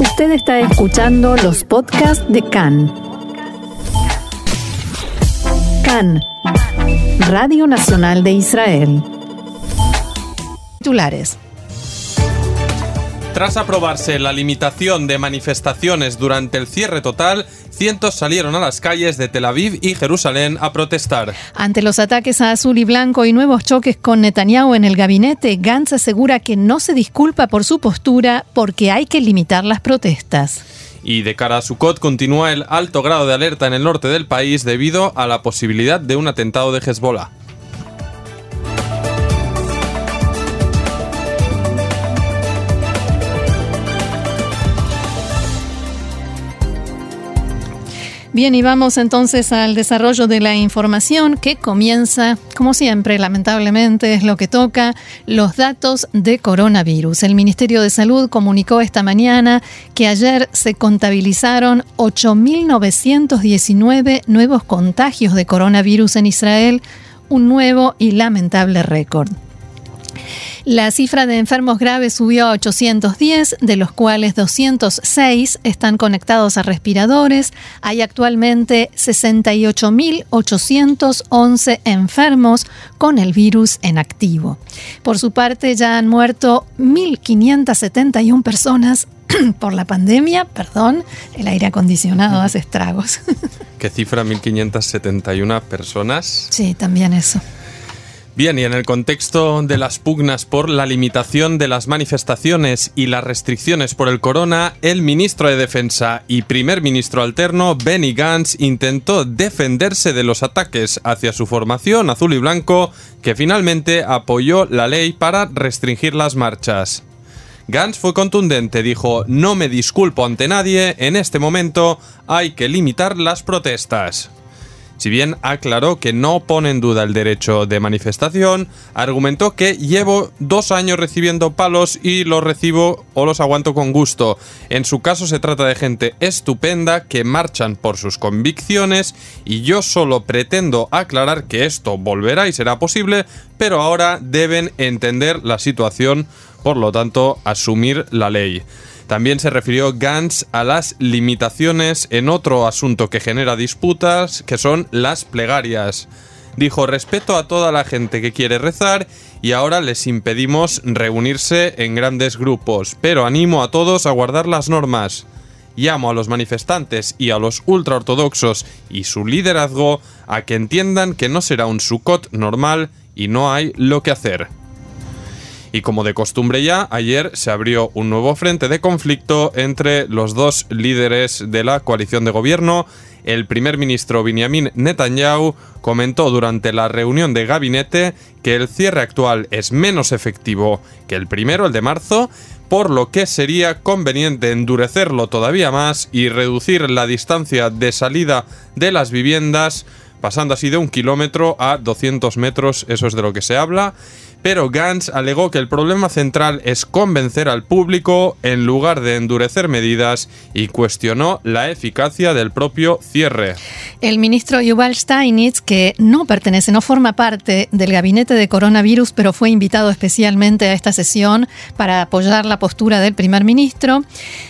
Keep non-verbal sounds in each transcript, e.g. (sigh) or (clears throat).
Usted está escuchando los podcasts de CAN. CAN, Radio Nacional de Israel. Titulares. Tras aprobarse la limitación de manifestaciones durante el cierre total, cientos salieron a las calles de Tel Aviv y Jerusalén a protestar. Ante los ataques a azul y blanco y nuevos choques con Netanyahu en el gabinete, Gantz asegura que no se disculpa por su postura porque hay que limitar las protestas. Y de cara a Sukkot continúa el alto grado de alerta en el norte del país debido a la posibilidad de un atentado de Hezbollah. Bien, y vamos entonces al desarrollo de la información que comienza, como siempre, lamentablemente es lo que toca, los datos de coronavirus. El Ministerio de Salud comunicó esta mañana que ayer se contabilizaron 8.919 nuevos contagios de coronavirus en Israel, un nuevo y lamentable récord. La cifra de enfermos graves subió a 810, de los cuales 206 están conectados a respiradores. Hay actualmente 68.811 enfermos con el virus en activo. Por su parte, ya han muerto 1.571 personas (clears throat) por la pandemia, perdón, el aire acondicionado hace estragos. (laughs) ¿Qué cifra? 1.571 personas. Sí, también eso. Bien, y en el contexto de las pugnas por la limitación de las manifestaciones y las restricciones por el corona, el ministro de Defensa y primer ministro alterno, Benny Gantz, intentó defenderse de los ataques hacia su formación azul y blanco, que finalmente apoyó la ley para restringir las marchas. Gantz fue contundente, dijo, no me disculpo ante nadie, en este momento hay que limitar las protestas. Si bien aclaró que no pone en duda el derecho de manifestación, argumentó que llevo dos años recibiendo palos y los recibo o los aguanto con gusto. En su caso se trata de gente estupenda que marchan por sus convicciones y yo solo pretendo aclarar que esto volverá y será posible, pero ahora deben entender la situación, por lo tanto asumir la ley. También se refirió Gantz a las limitaciones en otro asunto que genera disputas, que son las plegarias. Dijo respeto a toda la gente que quiere rezar y ahora les impedimos reunirse en grandes grupos, pero animo a todos a guardar las normas. Llamo a los manifestantes y a los ultraortodoxos y su liderazgo a que entiendan que no será un Sukkot normal y no hay lo que hacer. Y como de costumbre ya, ayer se abrió un nuevo frente de conflicto entre los dos líderes de la coalición de gobierno. El primer ministro Benjamin Netanyahu comentó durante la reunión de gabinete que el cierre actual es menos efectivo que el primero, el de marzo, por lo que sería conveniente endurecerlo todavía más y reducir la distancia de salida de las viviendas, pasando así de un kilómetro a 200 metros, eso es de lo que se habla pero Gantz alegó que el problema central es convencer al público en lugar de endurecer medidas y cuestionó la eficacia del propio cierre. El ministro Yuval Steinitz, que no pertenece, no forma parte del gabinete de coronavirus, pero fue invitado especialmente a esta sesión para apoyar la postura del primer ministro,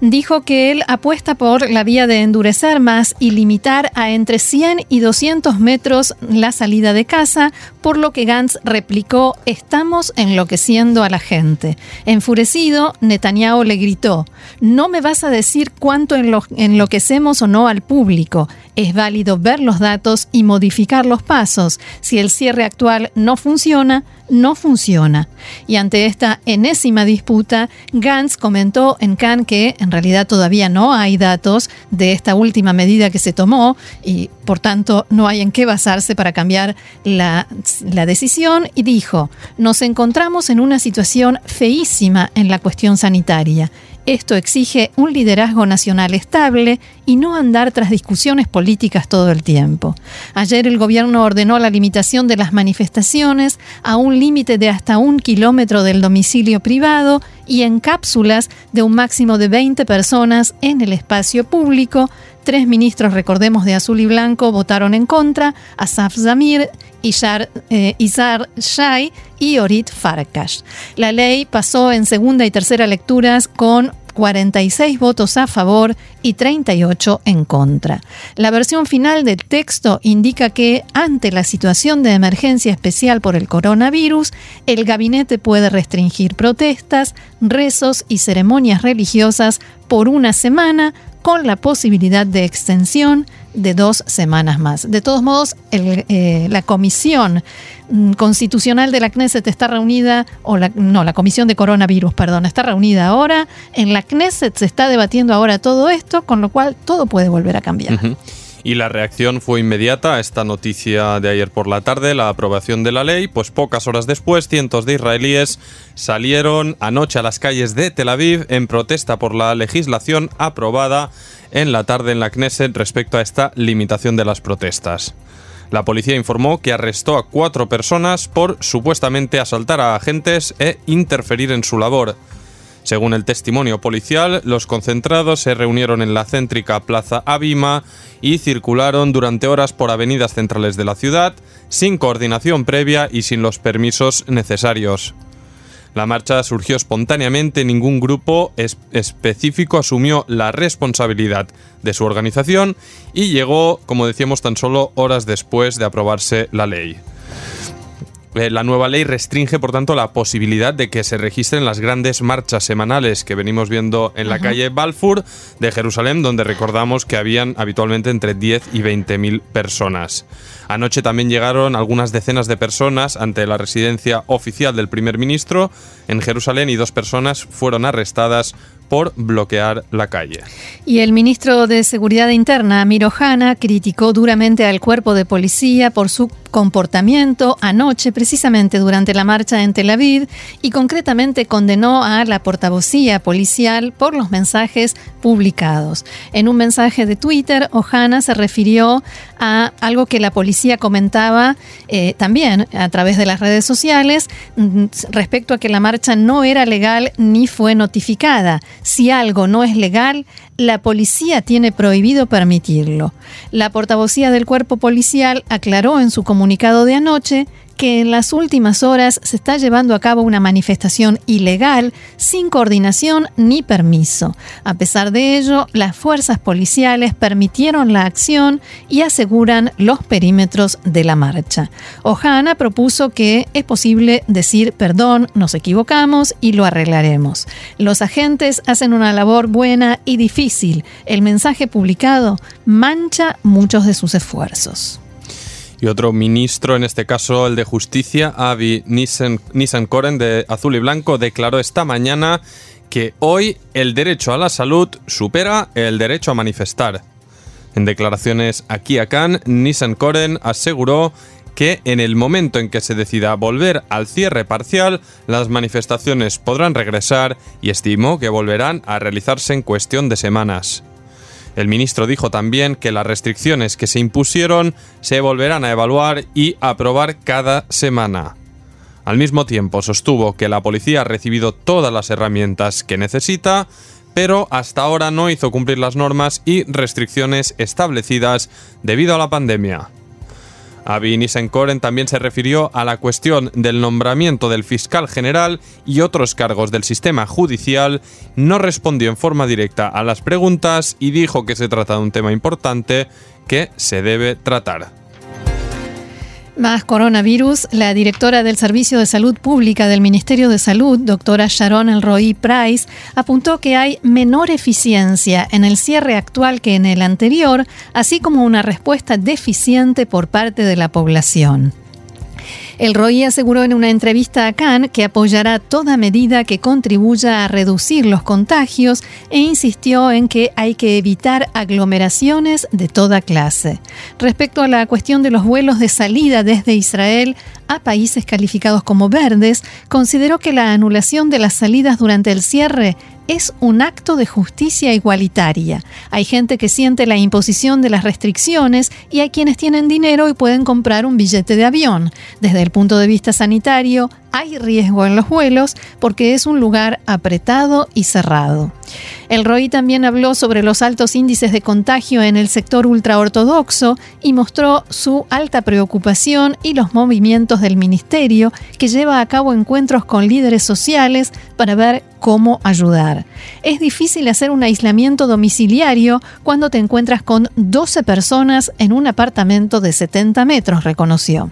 dijo que él apuesta por la vía de endurecer más y limitar a entre 100 y 200 metros la salida de casa, por lo que Gantz replicó estamos enloqueciendo a la gente. Enfurecido, Netanyahu le gritó, no me vas a decir cuánto enloquecemos o no al público. Es válido ver los datos y modificar los pasos. Si el cierre actual no funciona, no funciona. Y ante esta enésima disputa, Gantz comentó en Cannes que en realidad todavía no hay datos de esta última medida que se tomó y por tanto no hay en qué basarse para cambiar la, la decisión y dijo, nos encontramos en una situación feísima en la cuestión sanitaria. Esto exige un liderazgo nacional estable y no andar tras discusiones políticas todo el tiempo. Ayer el gobierno ordenó la limitación de las manifestaciones a un límite de hasta un kilómetro del domicilio privado y en cápsulas de un máximo de 20 personas en el espacio público. Tres ministros, recordemos, de azul y blanco votaron en contra, Asaf Zamir, Izar, eh, Izar Shai y Orit Farkash. La ley pasó en segunda y tercera lecturas con 46 votos a favor y 38 en contra. La versión final del texto indica que ante la situación de emergencia especial por el coronavirus, el gabinete puede restringir protestas, rezos y ceremonias religiosas por una semana con la posibilidad de extensión de dos semanas más. De todos modos, eh, la comisión mm, constitucional de la Knesset está reunida, o la, no, la comisión de coronavirus, perdón, está reunida ahora. En la Knesset se está debatiendo ahora todo esto, con lo cual todo puede volver a cambiar. Y la reacción fue inmediata a esta noticia de ayer por la tarde, la aprobación de la ley, pues pocas horas después cientos de israelíes salieron anoche a las calles de Tel Aviv en protesta por la legislación aprobada en la tarde en la Knesset respecto a esta limitación de las protestas. La policía informó que arrestó a cuatro personas por supuestamente asaltar a agentes e interferir en su labor. Según el testimonio policial, los concentrados se reunieron en la céntrica Plaza Abima y circularon durante horas por avenidas centrales de la ciudad, sin coordinación previa y sin los permisos necesarios. La marcha surgió espontáneamente, ningún grupo específico asumió la responsabilidad de su organización y llegó, como decíamos, tan solo horas después de aprobarse la ley. Eh, la nueva ley restringe, por tanto, la posibilidad de que se registren las grandes marchas semanales que venimos viendo en la calle Balfour de Jerusalén, donde recordamos que habían habitualmente entre 10 y 20 mil personas. Anoche también llegaron algunas decenas de personas ante la residencia oficial del primer ministro en Jerusalén y dos personas fueron arrestadas por bloquear la calle. Y el ministro de Seguridad Interna, Amir Ohana, criticó duramente al cuerpo de policía por su comportamiento anoche, precisamente durante la marcha en Tel Aviv, y concretamente condenó a la portavocía policial por los mensajes publicados. En un mensaje de Twitter, Ohana se refirió a algo que la policía comentaba eh, también a través de las redes sociales mm, respecto a que la marcha no era legal ni fue notificada si algo no es legal, la policía tiene prohibido permitirlo. La portavocía del cuerpo policial aclaró en su comunicado de anoche que en las últimas horas se está llevando a cabo una manifestación ilegal sin coordinación ni permiso. A pesar de ello, las fuerzas policiales permitieron la acción y aseguran los perímetros de la marcha. Ojana propuso que es posible decir perdón, nos equivocamos y lo arreglaremos. Los agentes hacen una labor buena y difícil. El mensaje publicado mancha muchos de sus esfuerzos y otro ministro, en este caso el de Justicia, Avi Nissan-Koren de Azul y Blanco, declaró esta mañana que hoy el derecho a la salud supera el derecho a manifestar. En declaraciones aquí a Cannes, Nissan-Koren aseguró que en el momento en que se decida volver al cierre parcial, las manifestaciones podrán regresar y estimó que volverán a realizarse en cuestión de semanas. El ministro dijo también que las restricciones que se impusieron se volverán a evaluar y aprobar cada semana. Al mismo tiempo sostuvo que la policía ha recibido todas las herramientas que necesita, pero hasta ahora no hizo cumplir las normas y restricciones establecidas debido a la pandemia. Avi Nissenkoren también se refirió a la cuestión del nombramiento del fiscal general y otros cargos del sistema judicial, no respondió en forma directa a las preguntas y dijo que se trata de un tema importante que se debe tratar. Más coronavirus, la directora del Servicio de Salud Pública del Ministerio de Salud, doctora Sharon Elroy Price, apuntó que hay menor eficiencia en el cierre actual que en el anterior, así como una respuesta deficiente por parte de la población. El ROI aseguró en una entrevista a Cannes que apoyará toda medida que contribuya a reducir los contagios e insistió en que hay que evitar aglomeraciones de toda clase. Respecto a la cuestión de los vuelos de salida desde Israel a países calificados como verdes, consideró que la anulación de las salidas durante el cierre es un acto de justicia igualitaria. Hay gente que siente la imposición de las restricciones y hay quienes tienen dinero y pueden comprar un billete de avión. Desde el punto de vista sanitario, hay riesgo en los vuelos porque es un lugar apretado y cerrado. El ROI también habló sobre los altos índices de contagio en el sector ultraortodoxo y mostró su alta preocupación y los movimientos del ministerio que lleva a cabo encuentros con líderes sociales para ver cómo ayudar. Es difícil hacer un aislamiento domiciliario cuando te encuentras con 12 personas en un apartamento de 70 metros, reconoció.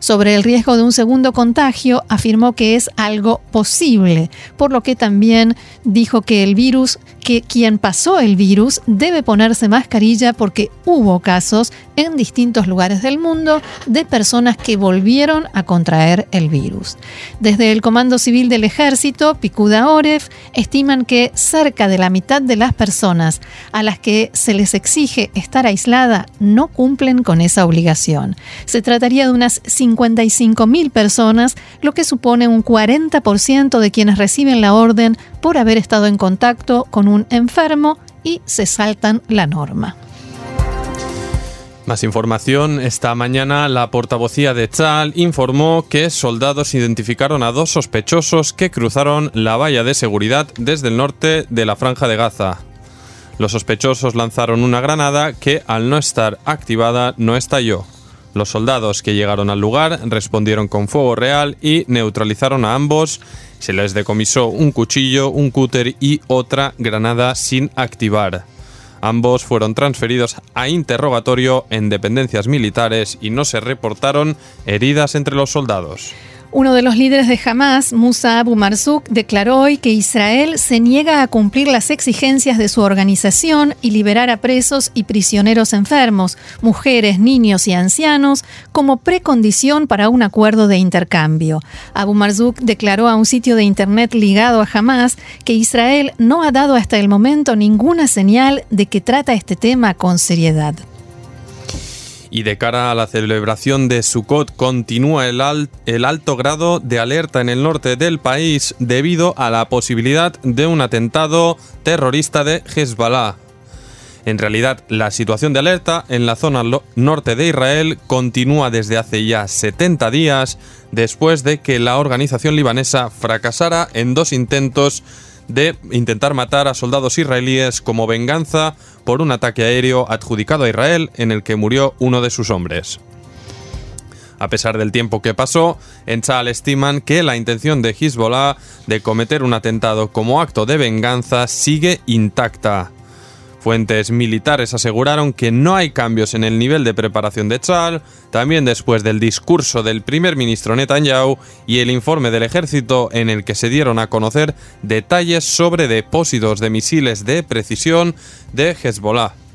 Sobre el riesgo de un segundo contagio, afirmó que es algo posible, por lo que también dijo que el virus, quien pasó el virus debe ponerse mascarilla porque hubo casos en distintos lugares del mundo de personas que volvieron a contraer el virus. Desde el Comando Civil del Ejército, Picuda Oref, estiman que cerca de la mitad de las personas a las que se les exige estar aislada no cumplen con esa obligación. Se trataría de unas 55.000 personas, lo que supone un 40% de quienes reciben la orden por haber estado en contacto con un enfermo y se saltan la norma. Más información. Esta mañana la portavocía de Chal informó que soldados identificaron a dos sospechosos que cruzaron la valla de seguridad desde el norte de la franja de Gaza. Los sospechosos lanzaron una granada que al no estar activada no estalló. Los soldados que llegaron al lugar respondieron con fuego real y neutralizaron a ambos. Se les decomisó un cuchillo, un cúter y otra granada sin activar. Ambos fueron transferidos a interrogatorio en dependencias militares y no se reportaron heridas entre los soldados. Uno de los líderes de Hamas, Musa Abu Marzouk, declaró hoy que Israel se niega a cumplir las exigencias de su organización y liberar a presos y prisioneros enfermos, mujeres, niños y ancianos como precondición para un acuerdo de intercambio. Abu Marzouk declaró a un sitio de internet ligado a Hamas que Israel no ha dado hasta el momento ninguna señal de que trata este tema con seriedad. Y de cara a la celebración de Sukkot continúa el, el, alto grado de alerta en el norte del país debido a la posibilidad de un atentado terrorista de Hezbollah. En realidad, la situación de alerta en la zona norte de Israel continúa desde hace ya 70 días después de que la organización libanesa fracasara en dos intentos de intentar matar a soldados israelíes como venganza por un ataque aéreo adjudicado a Israel en el que murió uno de sus hombres. A pesar del tiempo que pasó, en Tzal estiman que la intención de Hezbollah de cometer un atentado como acto de venganza sigue intacta. Fuentes militares aseguraron que no hay cambios en el nivel de preparación de Tzal, también después del discurso del primer ministro Netanyahu y el informe del ejército en el que se dieron a conocer detalles sobre depósitos de misiles de precisión de Hezbollah.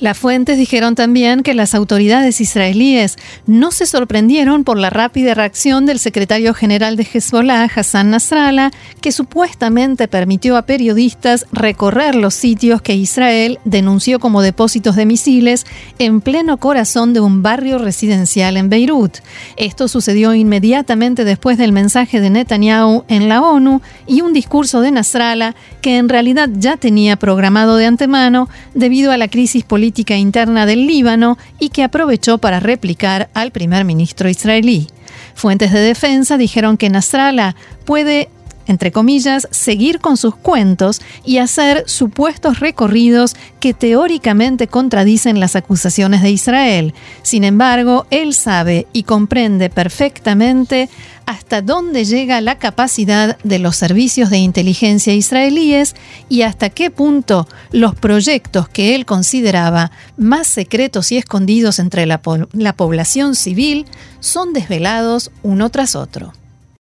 Las fuentes dijeron también que las autoridades israelíes no se sorprendieron por la rápida reacción del secretario general de Hezbollah, Hassan Nasrallah, que supuestamente permitió a periodistas recorrer los sitios que Israel denunció como depósitos de misiles en pleno corazón de un barrio residencial en Beirut. Esto sucedió inmediatamente después del mensaje de Netanyahu en la ONU y un discurso de Nasrallah que en realidad ya tenía programado de antemano debido a la crisis política interna del Líbano y que aprovechó para replicar al primer ministro israelí. Fuentes de defensa dijeron que Nasrallah puede entre comillas, seguir con sus cuentos y hacer supuestos recorridos que teóricamente contradicen las acusaciones de Israel. Sin embargo, él sabe y comprende perfectamente hasta dónde llega la capacidad de los servicios de inteligencia israelíes y hasta qué punto los proyectos que él consideraba más secretos y escondidos entre la, la población civil son desvelados uno tras otro.